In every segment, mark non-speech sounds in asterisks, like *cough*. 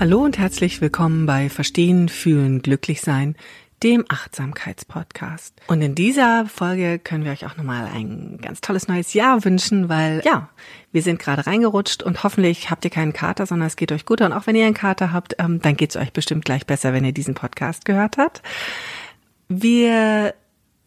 Hallo und herzlich willkommen bei Verstehen, Fühlen, Glücklichsein, dem Achtsamkeitspodcast. Und in dieser Folge können wir euch auch nochmal ein ganz tolles neues Jahr wünschen, weil ja, wir sind gerade reingerutscht und hoffentlich habt ihr keinen Kater, sondern es geht euch gut. Und auch wenn ihr einen Kater habt, ähm, dann geht es euch bestimmt gleich besser, wenn ihr diesen Podcast gehört habt. Wir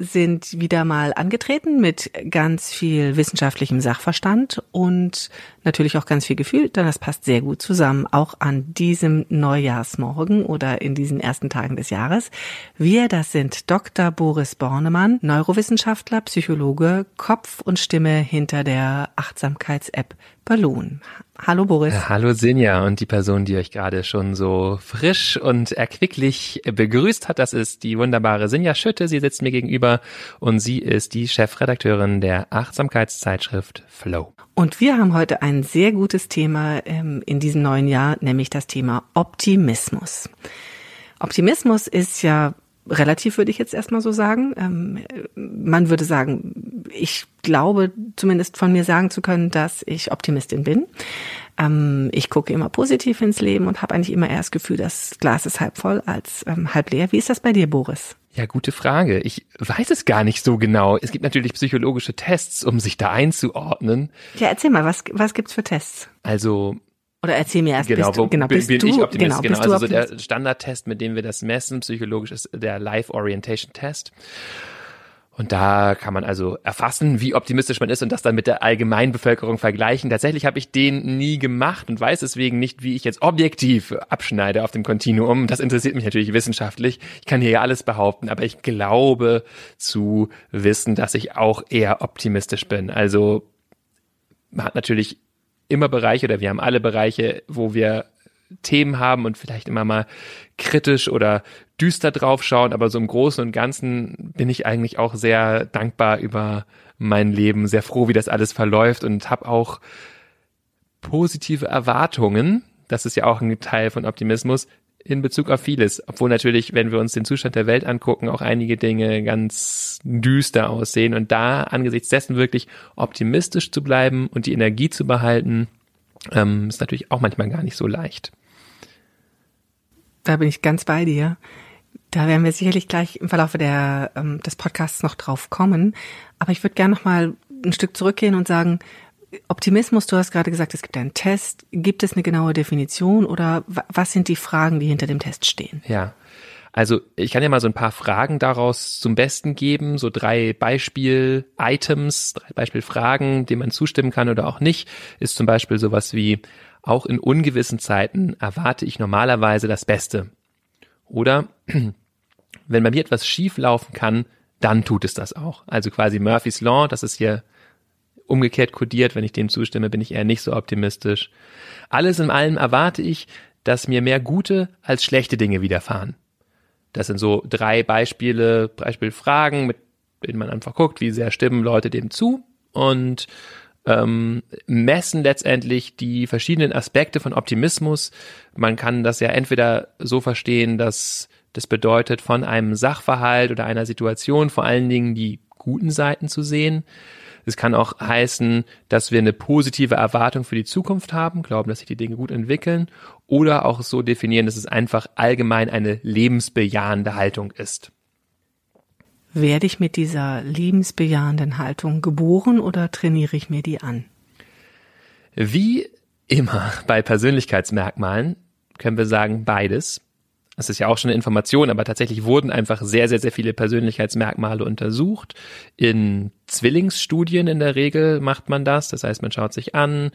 sind wieder mal angetreten mit ganz viel wissenschaftlichem Sachverstand und natürlich auch ganz viel Gefühl, denn das passt sehr gut zusammen, auch an diesem Neujahrsmorgen oder in diesen ersten Tagen des Jahres. Wir, das sind Dr. Boris Bornemann, Neurowissenschaftler, Psychologe, Kopf und Stimme hinter der Achtsamkeits-App Balloon. Hallo Boris. Ja, hallo Sinja und die Person, die euch gerade schon so frisch und erquicklich begrüßt hat, das ist die wunderbare Sinja Schütte. Sie sitzt mir gegenüber und sie ist die Chefredakteurin der Achtsamkeitszeitschrift Flow. Und wir haben heute ein sehr gutes Thema ähm, in diesem neuen Jahr, nämlich das Thema Optimismus. Optimismus ist ja relativ, würde ich jetzt erstmal so sagen. Ähm, man würde sagen, ich glaube zumindest von mir sagen zu können, dass ich Optimistin bin. Ähm, ich gucke immer positiv ins Leben und habe eigentlich immer eher das Gefühl, das Glas ist halb voll als ähm, halb leer. Wie ist das bei dir, Boris? Ja, gute Frage. Ich weiß es gar nicht so genau. Es gibt natürlich psychologische Tests, um sich da einzuordnen. Ja, erzähl mal, was, was gibt's für Tests? Also oder erzähl mir erst, genau, bist du, genau, bist bin du, ich Optimist, genau, genau. bist du also so der? Standardtest, mit dem wir das messen, psychologisch, ist der Life Orientation Test. Und da kann man also erfassen, wie optimistisch man ist und das dann mit der Allgemeinbevölkerung vergleichen. Tatsächlich habe ich den nie gemacht und weiß deswegen nicht, wie ich jetzt objektiv abschneide auf dem Kontinuum. Das interessiert mich natürlich wissenschaftlich. Ich kann hier ja alles behaupten, aber ich glaube zu wissen, dass ich auch eher optimistisch bin. Also man hat natürlich immer Bereiche oder wir haben alle Bereiche, wo wir Themen haben und vielleicht immer mal kritisch oder düster draufschauen, aber so im Großen und Ganzen bin ich eigentlich auch sehr dankbar über mein Leben, sehr froh, wie das alles verläuft und habe auch positive Erwartungen. Das ist ja auch ein Teil von Optimismus in Bezug auf vieles, obwohl natürlich, wenn wir uns den Zustand der Welt angucken, auch einige Dinge ganz düster aussehen und da angesichts dessen wirklich optimistisch zu bleiben und die Energie zu behalten, ähm, ist natürlich auch manchmal gar nicht so leicht. Da bin ich ganz bei dir. Da werden wir sicherlich gleich im Verlauf der, ähm, des Podcasts noch drauf kommen. Aber ich würde gerne noch mal ein Stück zurückgehen und sagen, Optimismus, du hast gerade gesagt, es gibt einen Test. Gibt es eine genaue Definition oder was sind die Fragen, die hinter dem Test stehen? Ja. Also ich kann ja mal so ein paar Fragen daraus zum Besten geben, so drei Beispiel-Items, drei Beispielfragen, denen man zustimmen kann oder auch nicht, ist zum Beispiel sowas wie, auch in ungewissen Zeiten erwarte ich normalerweise das Beste. Oder *clears throat* wenn bei mir etwas schief laufen kann, dann tut es das auch. Also quasi Murphy's Law, das ist hier umgekehrt kodiert, wenn ich dem zustimme, bin ich eher nicht so optimistisch. Alles in allem erwarte ich, dass mir mehr gute als schlechte Dinge widerfahren. Das sind so drei Beispiele, Beispielfragen, mit denen man einfach guckt, wie sehr stimmen Leute dem zu und ähm, messen letztendlich die verschiedenen Aspekte von Optimismus. Man kann das ja entweder so verstehen, dass das bedeutet, von einem Sachverhalt oder einer Situation vor allen Dingen die guten Seiten zu sehen. Es kann auch heißen, dass wir eine positive Erwartung für die Zukunft haben, glauben, dass sich die Dinge gut entwickeln oder auch so definieren, dass es einfach allgemein eine lebensbejahende Haltung ist. Werde ich mit dieser lebensbejahenden Haltung geboren oder trainiere ich mir die an? Wie immer bei Persönlichkeitsmerkmalen können wir sagen beides. Das ist ja auch schon eine Information, aber tatsächlich wurden einfach sehr, sehr, sehr viele Persönlichkeitsmerkmale untersucht. In Zwillingsstudien in der Regel macht man das. Das heißt, man schaut sich an,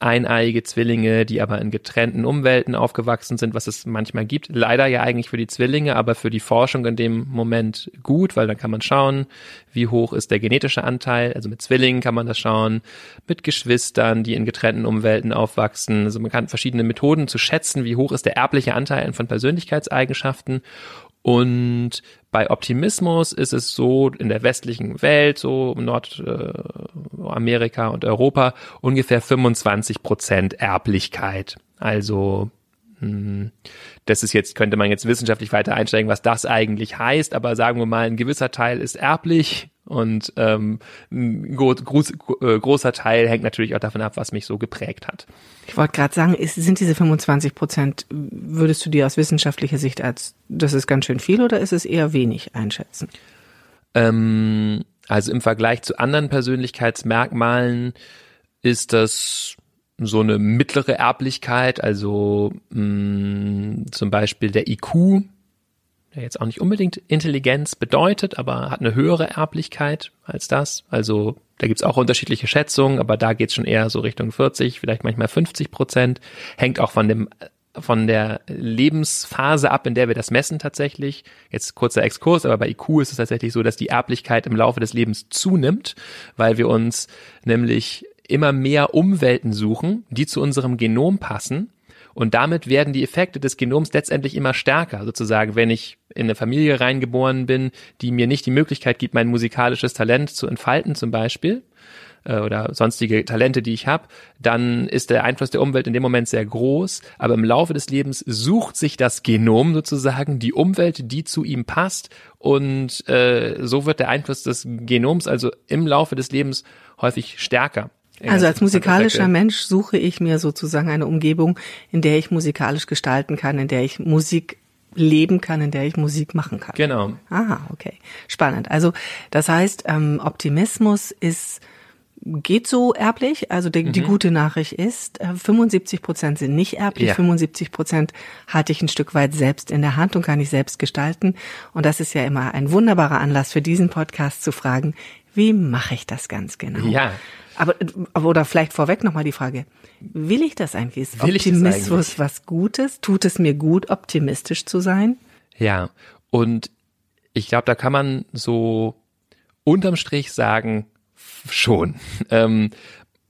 eineiige Zwillinge, die aber in getrennten Umwelten aufgewachsen sind, was es manchmal gibt. Leider ja eigentlich für die Zwillinge, aber für die Forschung in dem Moment gut, weil dann kann man schauen, wie hoch ist der genetische Anteil. Also mit Zwillingen kann man das schauen, mit Geschwistern, die in getrennten Umwelten aufwachsen. Also man kann verschiedene Methoden zu schätzen, wie hoch ist der erbliche Anteil von Persönlichkeitseigenschaften. Und bei Optimismus ist es so in der westlichen Welt, so Nordamerika äh, und Europa, ungefähr 25 Prozent Erblichkeit. Also hm, das ist jetzt, könnte man jetzt wissenschaftlich weiter einsteigen, was das eigentlich heißt, aber sagen wir mal, ein gewisser Teil ist erblich und ähm, ein groß, äh, großer Teil hängt natürlich auch davon ab, was mich so geprägt hat. Ich wollte gerade sagen, ist, sind diese 25 Prozent, würdest du dir aus wissenschaftlicher Sicht als, das ist ganz schön viel oder ist es eher wenig einschätzen? Ähm, also im Vergleich zu anderen Persönlichkeitsmerkmalen ist das so eine mittlere Erblichkeit, also mh, mm, zum Beispiel der IQ, der jetzt auch nicht unbedingt Intelligenz bedeutet, aber hat eine höhere Erblichkeit als das. Also da gibt's auch unterschiedliche Schätzungen, aber da geht's schon eher so Richtung 40, vielleicht manchmal 50 Prozent. Hängt auch von dem von der Lebensphase ab, in der wir das messen tatsächlich. Jetzt kurzer Exkurs, aber bei IQ ist es tatsächlich so, dass die Erblichkeit im Laufe des Lebens zunimmt, weil wir uns nämlich immer mehr Umwelten suchen, die zu unserem Genom passen. Und damit werden die Effekte des Genoms letztendlich immer stärker. Sozusagen, wenn ich in eine Familie reingeboren bin, die mir nicht die Möglichkeit gibt, mein musikalisches Talent zu entfalten zum Beispiel, äh, oder sonstige Talente, die ich habe, dann ist der Einfluss der Umwelt in dem Moment sehr groß. Aber im Laufe des Lebens sucht sich das Genom sozusagen die Umwelt, die zu ihm passt. Und äh, so wird der Einfluss des Genoms also im Laufe des Lebens häufig stärker. Also als musikalischer Mensch suche ich mir sozusagen eine Umgebung, in der ich musikalisch gestalten kann, in der ich Musik leben kann, in der ich Musik machen kann. Genau. Ah, okay. Spannend. Also das heißt, ähm, Optimismus ist geht so erblich. Also die, mhm. die gute Nachricht ist, 75 äh, Prozent sind nicht erblich, ja. 75 Prozent hatte ich ein Stück weit selbst in der Hand und kann ich selbst gestalten. Und das ist ja immer ein wunderbarer Anlass für diesen Podcast zu fragen, wie mache ich das ganz genau? Ja. Aber, oder vielleicht vorweg nochmal die Frage, will ich das eigentlich? Ist will Optimismus eigentlich? was Gutes? Tut es mir gut, optimistisch zu sein? Ja, und ich glaube, da kann man so unterm Strich sagen, schon. *laughs* Ähm,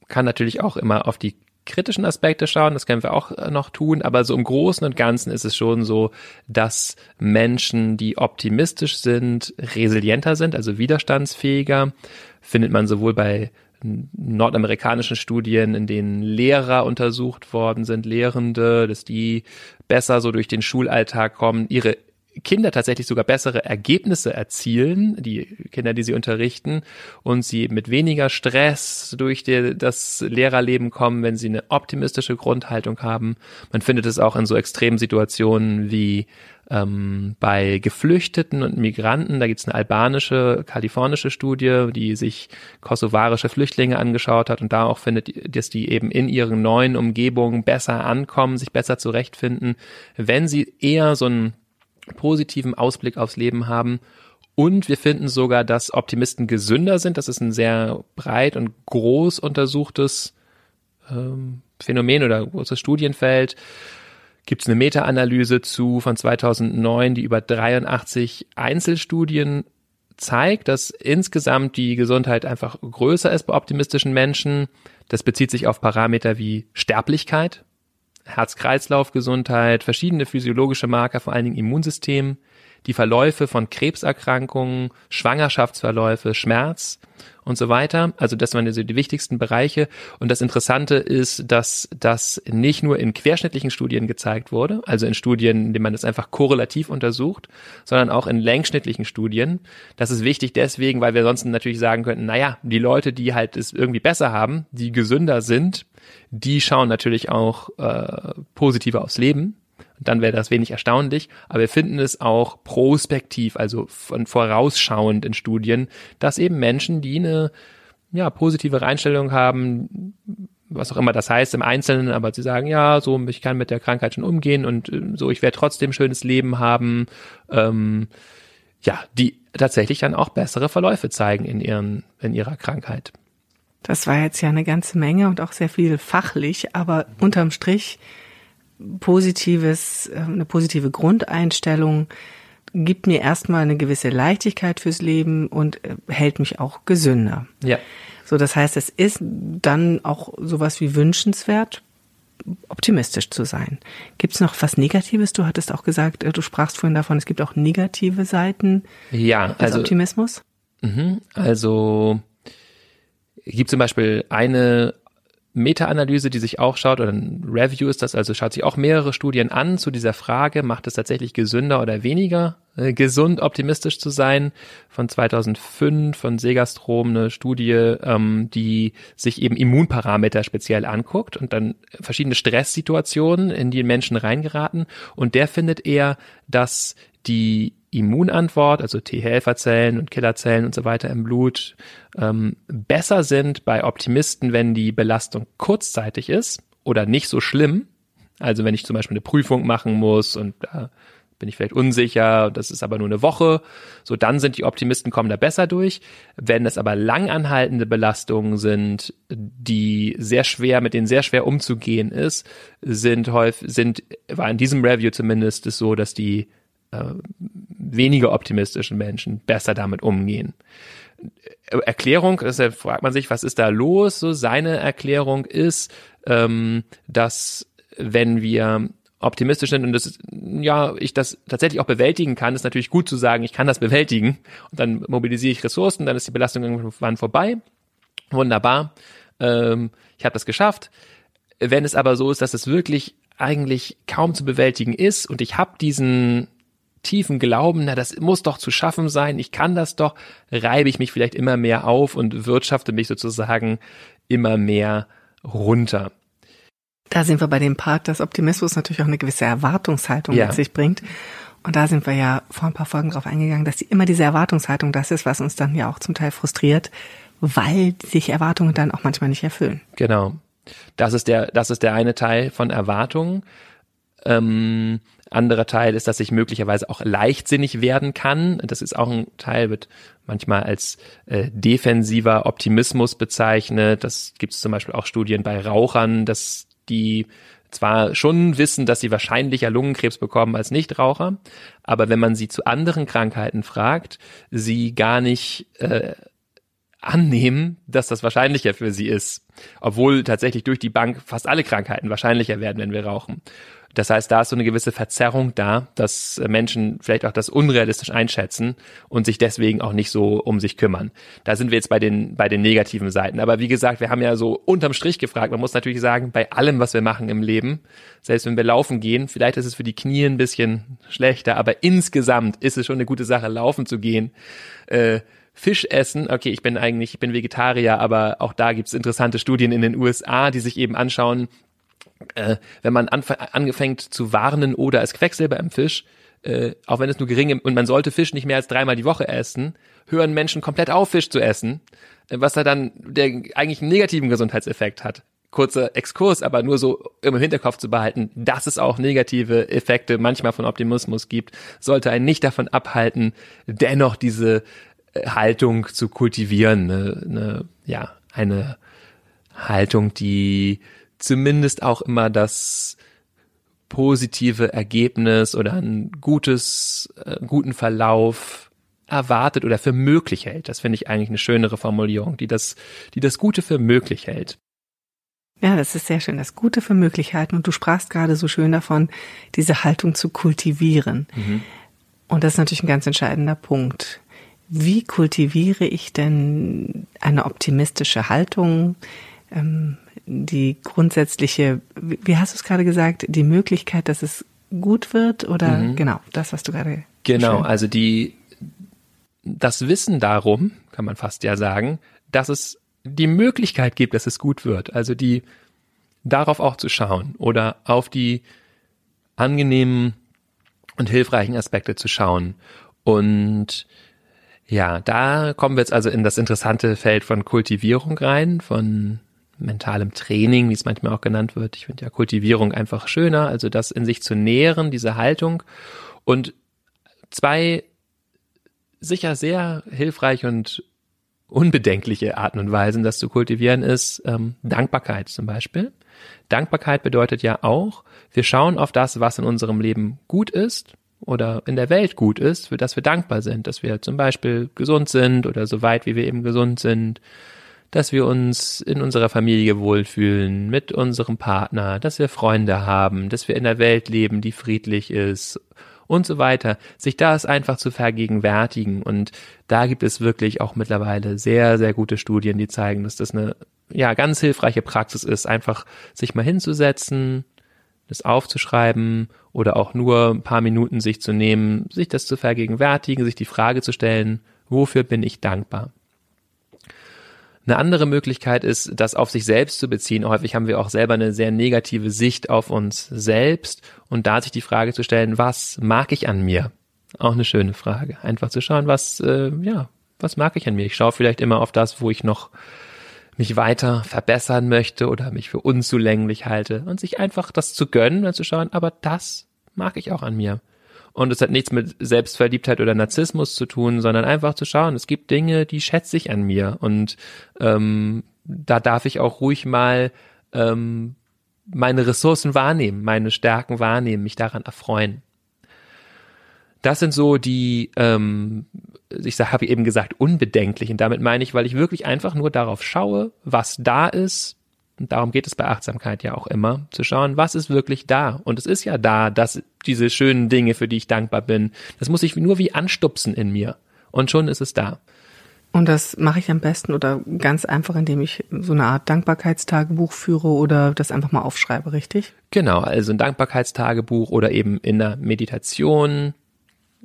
kann natürlich auch immer auf die kritischen Aspekte schauen, das können wir auch äh, noch tun, aber so im Großen und Ganzen ist es schon so, dass Menschen, die optimistisch sind, resilienter sind, also widerstandsfähiger, findet man sowohl bei nordamerikanischen Studien, in denen Lehrer untersucht worden sind, Lehrende, dass die besser so durch den Schulalltag kommen, ihre Kinder tatsächlich sogar bessere Ergebnisse erzielen, die Kinder, die sie unterrichten, und sie mit weniger Stress durch die, das Lehrerleben kommen, wenn sie eine optimistische Grundhaltung haben. Man findet es auch in so extremen Situationen wie ähm, bei Geflüchteten und Migranten, da gibt es eine albanische, kalifornische Studie, die sich kosovarische Flüchtlinge angeschaut hat und da auch findet, dass die eben in ihren neuen Umgebungen besser ankommen, sich besser zurechtfinden, wenn sie eher so einen positiven Ausblick aufs Leben haben und wir finden sogar, dass Optimisten gesünder sind. Das ist ein sehr breit und groß untersuchtes ähm, Phänomen oder großes Studienfeld gibt es eine Meta-Analyse zu von 2009, die über 83 Einzelstudien zeigt, dass insgesamt die Gesundheit einfach größer ist bei optimistischen Menschen. Das bezieht sich auf Parameter wie Sterblichkeit, Herz-Kreislauf-Gesundheit, verschiedene physiologische Marker, vor allen Dingen Immunsystem, die Verläufe von Krebserkrankungen, Schwangerschaftsverläufe, Schmerz und so weiter. Also das waren also die wichtigsten Bereiche. Und das Interessante ist, dass das nicht nur in querschnittlichen Studien gezeigt wurde, also in Studien, in denen man das einfach korrelativ untersucht, sondern auch in längsschnittlichen Studien. Das ist wichtig deswegen, weil wir sonst natürlich sagen könnten, naja, die Leute, die halt es irgendwie besser haben, die gesünder sind, die schauen natürlich auch äh, positiver aufs Leben dann wäre das wenig erstaunlich. Aber wir finden es auch prospektiv, also von vorausschauend in Studien, dass eben Menschen, die eine ja, positive Einstellung haben, was auch immer das heißt im Einzelnen, aber sie sagen, ja, so, ich kann mit der Krankheit schon umgehen und äh, so, ich werde trotzdem schönes Leben haben, ähm, ja, die tatsächlich dann auch bessere Verläufe zeigen in ihren, in ihrer Krankheit. Das war jetzt ja eine ganze Menge und auch sehr viel fachlich, aber unterm Strich positives, äh, eine positive Grundeinstellung gibt mir erstmal eine gewisse Leichtigkeit fürs Leben und äh, hält mich auch gesünder. Ja. So, das heißt, es ist dann auch sowas wie wünschenswert, optimistisch zu sein. Gibt es noch was Negatives? Du hattest auch gesagt, äh, du sprachst vorhin davon, es gibt auch negative Seiten ja, des also, Optimismus. Mhm, also gibt zum Beispiel eine Meta-Analyse, die sich auch schaut, oder ein Review ist das, also schaut sich auch mehrere Studien an zu dieser Frage, macht es tatsächlich gesünder oder weniger äh, gesund, optimistisch zu sein, von 2005 von Segastrom, eine Studie, ähm, die sich eben Immunparameter speziell anguckt und dann verschiedene Stresssituationen, in die Menschen reingeraten. Und der findet eher, dass die Immunantwort, also T-Helferzellen und Killerzellen und so weiter im Blut, ähm, besser sind bei Optimisten, wenn die Belastung kurzzeitig ist oder nicht so schlimm. Also wenn ich zum Beispiel eine Prüfung machen muss und da äh, bin ich vielleicht unsicher, das ist aber nur eine Woche, so dann sind die Optimisten kommen da besser durch. Wenn es aber langanhaltende Belastungen sind, die sehr schwer, mit denen sehr schwer umzugehen ist, sind häufig, sind, war in diesem Review zumindest es so, dass die äh, weniger optimistischen Menschen besser damit umgehen. Erklärung, deshalb fragt man sich, was ist da los? So seine Erklärung ist, ähm, dass wenn wir optimistisch sind und das, ja, ich das tatsächlich auch bewältigen kann, ist natürlich gut zu sagen, ich kann das bewältigen und dann mobilisiere ich Ressourcen, dann ist die Belastung irgendwann vorbei. Wunderbar. Ähm, ich habe das geschafft. Wenn es aber so ist, dass es wirklich eigentlich kaum zu bewältigen ist und ich habe diesen tiefen Glauben, na, das muss doch zu schaffen sein, ich kann das doch, reibe ich mich vielleicht immer mehr auf und wirtschafte mich sozusagen immer mehr runter. Da sind wir bei dem Part, dass Optimismus natürlich auch eine gewisse Erwartungshaltung ja. mit sich bringt. Und da sind wir ja vor ein paar Folgen drauf eingegangen, dass immer diese Erwartungshaltung das ist, was uns dann ja auch zum Teil frustriert, weil sich Erwartungen dann auch manchmal nicht erfüllen. Genau. Das ist der, das ist der eine Teil von Erwartungen. Ähm, anderer Teil ist, dass ich möglicherweise auch leichtsinnig werden kann. Das ist auch ein Teil, wird manchmal als äh, defensiver Optimismus bezeichnet. Das gibt es zum Beispiel auch Studien bei Rauchern, dass die zwar schon wissen, dass sie wahrscheinlicher Lungenkrebs bekommen als Nichtraucher, aber wenn man sie zu anderen Krankheiten fragt, sie gar nicht äh, annehmen, dass das wahrscheinlicher für sie ist, obwohl tatsächlich durch die Bank fast alle Krankheiten wahrscheinlicher werden, wenn wir rauchen. Das heißt, da ist so eine gewisse Verzerrung da, dass Menschen vielleicht auch das unrealistisch einschätzen und sich deswegen auch nicht so um sich kümmern. Da sind wir jetzt bei den, bei den negativen Seiten. Aber wie gesagt, wir haben ja so unterm Strich gefragt. Man muss natürlich sagen, bei allem, was wir machen im Leben, selbst wenn wir laufen gehen, vielleicht ist es für die Knie ein bisschen schlechter, aber insgesamt ist es schon eine gute Sache, laufen zu gehen. Äh, Fisch essen, okay, ich bin eigentlich, ich bin Vegetarier, aber auch da gibt's interessante Studien in den USA, die sich eben anschauen, äh, wenn man anfängt zu warnen oder es Quecksilber im Fisch, äh, auch wenn es nur gering und man sollte Fisch nicht mehr als dreimal die Woche essen, hören Menschen komplett auf, Fisch zu essen, äh, was da dann der eigentlich einen negativen Gesundheitseffekt hat. Kurzer Exkurs, aber nur so im Hinterkopf zu behalten, dass es auch negative Effekte manchmal von Optimismus gibt, sollte einen nicht davon abhalten, dennoch diese Haltung zu kultivieren. Ne, ne, ja, eine Haltung, die zumindest auch immer das positive Ergebnis oder ein gutes, äh, guten Verlauf erwartet oder für möglich hält. Das finde ich eigentlich eine schönere Formulierung, die das, die das Gute für möglich hält. Ja, das ist sehr schön, das Gute für möglich halten. Und du sprachst gerade so schön davon, diese Haltung zu kultivieren. Mhm. Und das ist natürlich ein ganz entscheidender Punkt. Wie kultiviere ich denn eine optimistische Haltung? Ähm, die grundsätzliche, wie hast du es gerade gesagt, die Möglichkeit, dass es gut wird oder mhm. genau das, was du gerade. Genau, also die, das Wissen darum, kann man fast ja sagen, dass es die Möglichkeit gibt, dass es gut wird. Also die, darauf auch zu schauen oder auf die angenehmen und hilfreichen Aspekte zu schauen. Und ja, da kommen wir jetzt also in das interessante Feld von Kultivierung rein, von mentalem Training, wie es manchmal auch genannt wird. Ich finde ja Kultivierung einfach schöner, also das in sich zu nähren, diese Haltung. Und zwei sicher sehr hilfreich und unbedenkliche Arten und Weisen, das zu kultivieren, ist ähm, Dankbarkeit zum Beispiel. Dankbarkeit bedeutet ja auch, wir schauen auf das, was in unserem Leben gut ist oder in der Welt gut ist, für das wir dankbar sind, dass wir zum Beispiel gesund sind oder so weit, wie wir eben gesund sind, dass wir uns in unserer Familie wohlfühlen, mit unserem Partner, dass wir Freunde haben, dass wir in der Welt leben, die friedlich ist und so weiter, sich das einfach zu vergegenwärtigen. Und da gibt es wirklich auch mittlerweile sehr, sehr gute Studien, die zeigen, dass das eine ja ganz hilfreiche Praxis ist, einfach sich mal hinzusetzen, das aufzuschreiben oder auch nur ein paar Minuten sich zu nehmen, sich das zu vergegenwärtigen, sich die Frage zu stellen, wofür bin ich dankbar? Eine andere Möglichkeit ist, das auf sich selbst zu beziehen. Häufig haben wir auch selber eine sehr negative Sicht auf uns selbst und da sich die Frage zu stellen, was mag ich an mir? Auch eine schöne Frage. Einfach zu schauen, was, äh, ja, was mag ich an mir? Ich schaue vielleicht immer auf das, wo ich noch mich weiter verbessern möchte oder mich für unzulänglich halte und sich einfach das zu gönnen und zu schauen, aber das mag ich auch an mir. Und es hat nichts mit Selbstverliebtheit oder Narzissmus zu tun, sondern einfach zu schauen, es gibt Dinge, die schätze ich an mir. Und ähm, da darf ich auch ruhig mal ähm, meine Ressourcen wahrnehmen, meine Stärken wahrnehmen, mich daran erfreuen. Das sind so die, ähm, ich habe eben gesagt, unbedenklich. Und damit meine ich, weil ich wirklich einfach nur darauf schaue, was da ist, und darum geht es bei Achtsamkeit ja auch immer, zu schauen, was ist wirklich da. Und es ist ja da, dass diese schönen Dinge, für die ich dankbar bin, das muss ich nur wie anstupsen in mir. Und schon ist es da. Und das mache ich am besten oder ganz einfach, indem ich so eine Art Dankbarkeitstagebuch führe oder das einfach mal aufschreibe, richtig? Genau, also ein Dankbarkeitstagebuch oder eben in der Meditation.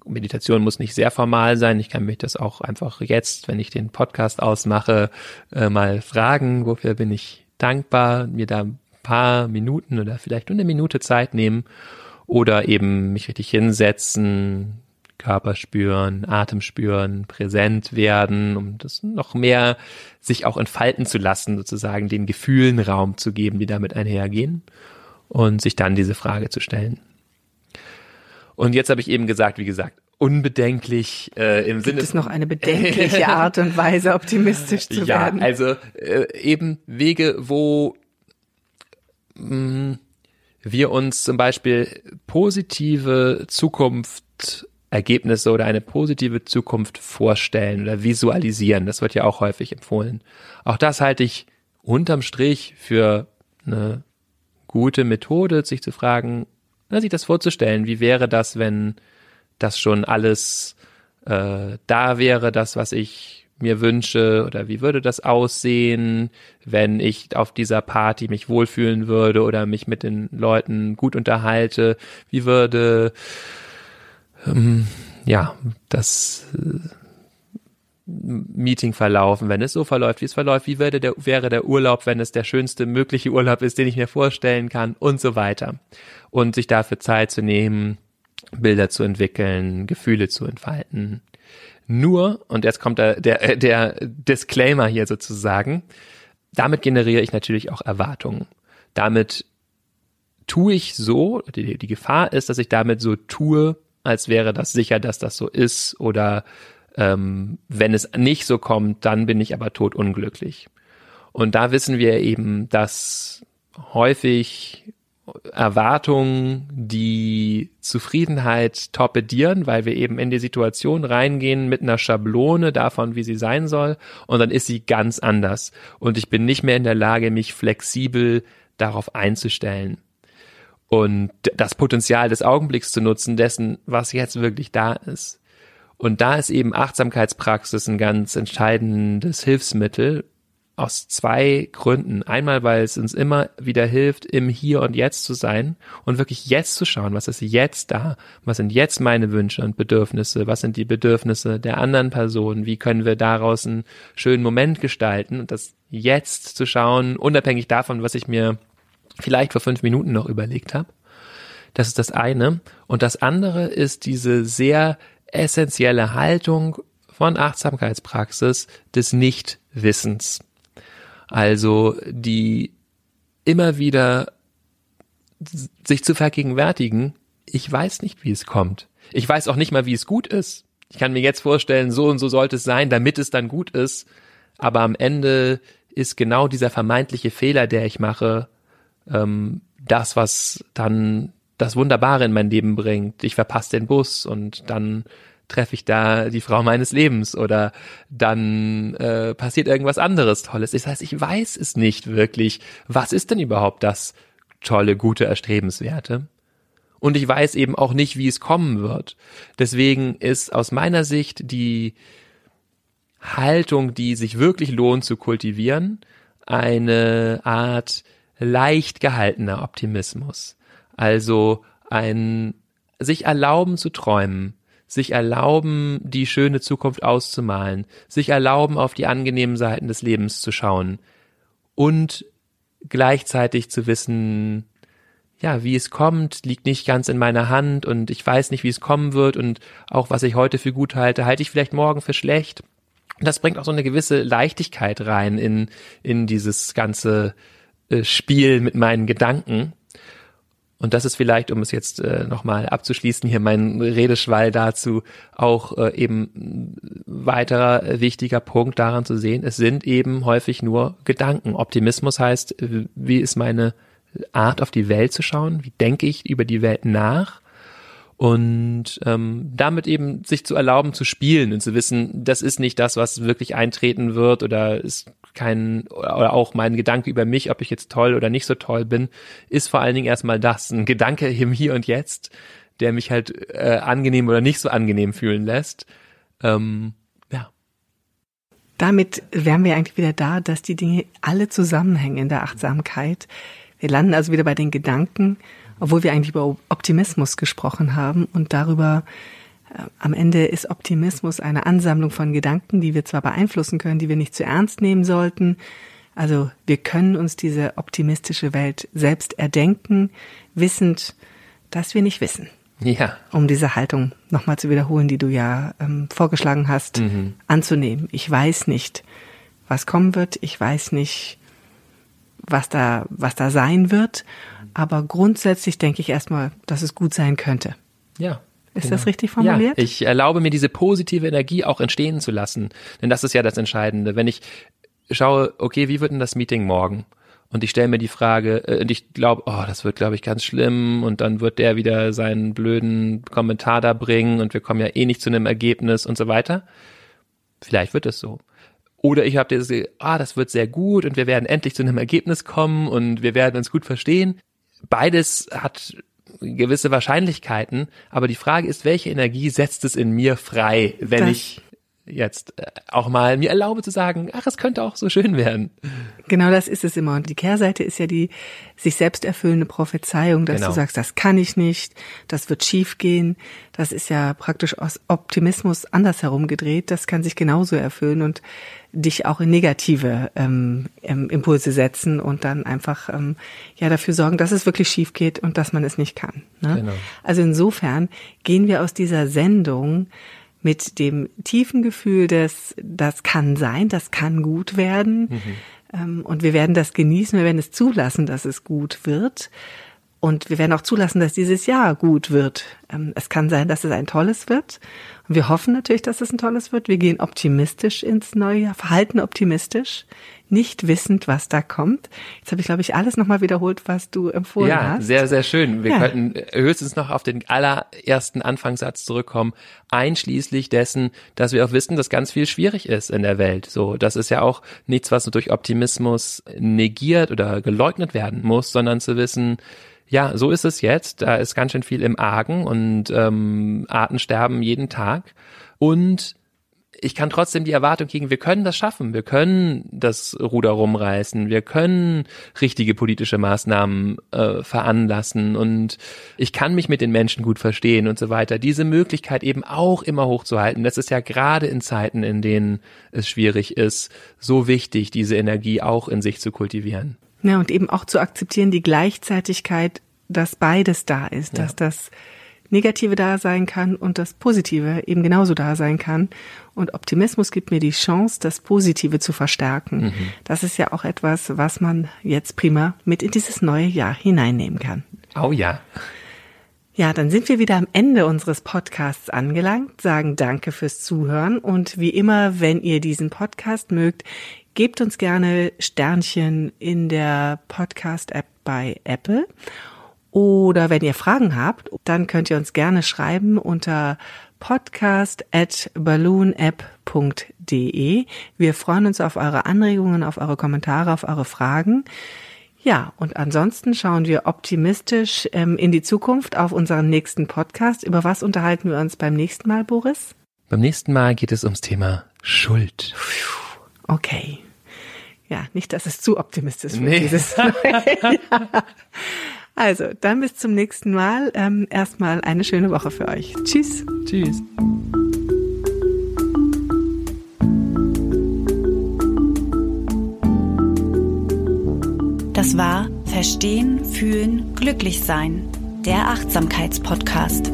Meditation muss nicht sehr formal sein. Ich kann mich das auch einfach jetzt, wenn ich den Podcast ausmache, äh, mal fragen, wofür bin ich dankbar, mir da ein paar Minuten oder vielleicht nur eine Minute Zeit nehmen oder eben mich richtig hinsetzen, Körper spüren, Atem spüren, präsent werden, um das noch mehr sich auch entfalten zu lassen, sozusagen den Gefühlen Raum zu geben, die damit einhergehen und sich dann diese Frage zu stellen. Und jetzt habe ich eben gesagt, wie gesagt, unbedenklich äh, im Gibt Sinne. Gibt es noch eine *laughs* bedenkliche Art und Weise, optimistisch zu ja, werden? Ja, also äh, eben Wege, wo mh, mm, wir uns zum Beispiel positive Zukunftsergebnisse oder eine positive Zukunft vorstellen oder visualisieren. Das wird ja auch häufig empfohlen. Auch das halte ich unterm Strich für eine gute Methode, sich zu fragen, sich das vorzustellen. Wie wäre das, wenn dass schon alles äh, da wäre, das, was ich mir wünsche oder wie würde das aussehen, wenn ich auf dieser Party mich wohlfühlen würde oder mich mit den Leuten gut unterhalte, wie würde ähm, ja das äh, Meeting verlaufen, wenn es so verläuft, wie es verläuft, wie würde der, wäre der Urlaub, wenn es der schönste mögliche Urlaub ist, den ich mir vorstellen kann und so weiter. Und sich dafür Zeit zu nehmen, Bilder zu entwickeln, Gefühle zu entfalten. Nur, und jetzt kommt der, der, der Disclaimer hier sozusagen, damit generiere ich natürlich auch Erwartungen. Damit tue ich so, die, die Gefahr ist, dass ich damit so tue, als wäre das sicher, dass das so ist oder ähm, wenn es nicht so kommt, dann bin ich aber totunglücklich. Und da wissen wir eben, dass häufig Erwartungen, die Zufriedenheit torpedieren, weil wir eben in die Situation reingehen mit einer Schablone davon, wie sie sein soll, und dann ist sie ganz anders. Und ich bin nicht mehr in der Lage, mich flexibel darauf einzustellen. Und das Potenzial des Augenblicks zu nutzen, dessen, was jetzt wirklich da ist. Und da ist eben Achtsamkeitspraxis ein ganz entscheidendes Hilfsmittel, aus zwei Gründen. Einmal, weil es uns immer wieder hilft, im Hier und Jetzt zu sein und wirklich jetzt zu schauen, was ist jetzt da? Was sind jetzt meine Wünsche und Bedürfnisse? Was sind die Bedürfnisse der anderen Person? Wie können wir daraus einen schönen Moment gestalten? Und das jetzt zu schauen, unabhängig davon, was ich mir vielleicht vor fünf Minuten noch überlegt habe. Das ist das eine. Und das andere ist diese sehr essentielle Haltung von Achtsamkeitspraxis des Nichtwissens. Also die immer wieder sich zu vergegenwärtigen, ich weiß nicht, wie es kommt. Ich weiß auch nicht mal, wie es gut ist. Ich kann mir jetzt vorstellen, so und so sollte es sein, damit es dann gut ist. Aber am Ende ist genau dieser vermeintliche Fehler, der ich mache, ähm, das, was dann das Wunderbare in mein Leben bringt. Ich verpasse den Bus und dann treffe ich da die Frau meines Lebens oder dann äh, passiert irgendwas anderes Tolles. Das heißt, ich weiß es nicht wirklich. Was ist denn überhaupt das tolle, gute, erstrebenswerte? Und ich weiß eben auch nicht, wie es kommen wird. Deswegen ist aus meiner Sicht die Haltung, die sich wirklich lohnt zu kultivieren, eine Art leicht gehaltener Optimismus. Also ein sich erlauben zu träumen, sich erlauben, die schöne Zukunft auszumalen, sich erlauben, auf die angenehmen Seiten des Lebens zu schauen und gleichzeitig zu wissen, ja, wie es kommt, liegt nicht ganz in meiner Hand und ich weiß nicht, wie es kommen wird und auch was ich heute für gut halte, halte ich vielleicht morgen für schlecht. Das bringt auch so eine gewisse Leichtigkeit rein in, in dieses ganze äh, Spiel mit meinen Gedanken. Und das ist vielleicht, um es jetzt äh, nochmal abzuschließen, hier mein Redeschwall dazu, auch äh, eben weiterer wichtiger Punkt daran zu sehen, es sind eben häufig nur Gedanken. Optimismus heißt, wie ist meine Art auf die Welt zu schauen, wie denke ich über die Welt nach und ähm, damit eben sich zu erlauben zu spielen und zu wissen, das ist nicht das, was wirklich eintreten wird oder ist kein oder auch mein Gedanke über mich, ob ich jetzt toll oder nicht so toll bin, ist vor allen Dingen erstmal das, ein Gedanke im Hier und Jetzt, der mich halt äh, angenehm oder nicht so angenehm fühlen lässt. Ähm, ja. Damit wären wir eigentlich wieder da, dass die Dinge alle zusammenhängen in der Achtsamkeit. Wir landen also wieder bei den Gedanken, obwohl wir eigentlich über Optimismus gesprochen haben und darüber, äh, am Ende ist Optimismus eine Ansammlung von Gedanken, die wir zwar beeinflussen können, die wir nicht zu ernst nehmen sollten. Also wir können uns diese optimistische Welt selbst erdenken, wissend, dass wir nicht wissen. Ja. Um diese Haltung nochmal zu wiederholen, die du ja ähm, vorgeschlagen hast, mhm. anzunehmen. Ich weiß nicht, was kommen wird. Ich weiß nicht, was da, was da sein wird. Aber grundsätzlich denke ich erstmal, dass es gut sein könnte. Ja. Ist genau. das richtig formuliert? Ja, ich erlaube mir diese positive Energie auch entstehen zu lassen. Denn das ist ja das Entscheidende. Wenn ich schaue, okay, wie wird denn das Meeting morgen? Und ich stelle mir die Frage, äh, und ich glaube, oh, das wird, glaube ich, ganz schlimm. Und dann wird der wieder seinen blöden Kommentar da bringen und wir kommen ja eh nicht zu einem Ergebnis und so weiter. Vielleicht wird es so. Oder ich habe das, ah, das wird sehr gut und wir werden endlich zu einem Ergebnis kommen und wir werden uns gut verstehen. Beides hat gewisse Wahrscheinlichkeiten, aber die Frage ist, welche Energie setzt es in mir frei, wenn das, ich jetzt äh, auch mal mir erlaube zu sagen, ach, es könnte auch so schön werden. Genau das ist es immer. Und die Kehrseite ist ja die sich selbst erfüllende Prophezeiung, dass genau. du sagst, das kann ich nicht, das wird schief gehen. Das ist ja praktisch aus Optimismus andersherum gedreht. Das kann sich genauso erfüllen und dich auch in negative ähm, Impulse setzen und dann einfach ähm, ja dafür sorgen, dass es wirklich schief geht und dass man es nicht kann. Ne? Genau. Also insofern gehen wir aus dieser Sendung mit dem tiefen Gefühl, dass das kann sein, das kann gut werden. Mhm. Ähm, und wir werden das genießen, wir werden es zulassen, dass es gut wird. Und wir werden auch zulassen, dass dieses Jahr gut wird. Ähm, es kann sein, dass es ein tolles wird. Und wir hoffen natürlich, dass es ein tolles wird. Wir gehen optimistisch ins neue Jahr, verhalten optimistisch, nicht wissend, was da kommt. Jetzt habe ich, glaube ich, alles nochmal wiederholt, was du empfohlen ja, hast. Ja, sehr, sehr schön. Wir ja. könnten höchstens noch auf den allerersten Anfangssatz zurückkommen, einschließlich dessen, dass wir auch wissen, dass ganz viel schwierig ist in der Welt. So, das ist ja auch nichts, was durch Optimismus negiert oder geleugnet werden muss, sondern zu wissen, ja, so ist es jetzt. Da ist ganz schön viel im Argen und ähm, Arten sterben jeden Tag. Und ich kann trotzdem die Erwartung kriegen, wir können das schaffen, wir können das Ruder rumreißen, wir können richtige politische Maßnahmen äh, veranlassen und ich kann mich mit den Menschen gut verstehen und so weiter. Diese Möglichkeit eben auch immer hochzuhalten, das ist ja gerade in Zeiten, in denen es schwierig ist, so wichtig, diese Energie auch in sich zu kultivieren. Ja, und eben auch zu akzeptieren, die Gleichzeitigkeit, dass beides da ist, ja. dass das Negative da sein kann und das Positive eben genauso da sein kann. Und Optimismus gibt mir die Chance, das Positive zu verstärken. Mhm. Das ist ja auch etwas, was man jetzt prima mit in dieses neue Jahr hineinnehmen kann. Oh ja. Ja, dann sind wir wieder am Ende unseres Podcasts angelangt, sagen Danke fürs Zuhören und wie immer, wenn ihr diesen Podcast mögt, gebt uns gerne Sternchen in der Podcast-App bei Apple. Oder wenn ihr Fragen habt, dann könnt ihr uns gerne schreiben unter podcast at balloonapp.de. Wir freuen uns auf eure Anregungen, auf eure Kommentare, auf eure Fragen. Ja, und ansonsten schauen wir optimistisch ähm, in die Zukunft auf unseren nächsten Podcast. Über was unterhalten wir uns beim nächsten Mal, Boris? Beim nächsten Mal geht es ums Thema Schuld. Okay. Ja, nicht, dass es zu optimistisch wird. Nee. Dieses *laughs* ja. Also, dann bis zum nächsten Mal. Ähm, erstmal eine schöne Woche für euch. Tschüss. Tschüss. Das war Verstehen, Fühlen, Glücklich Sein, der Achtsamkeitspodcast.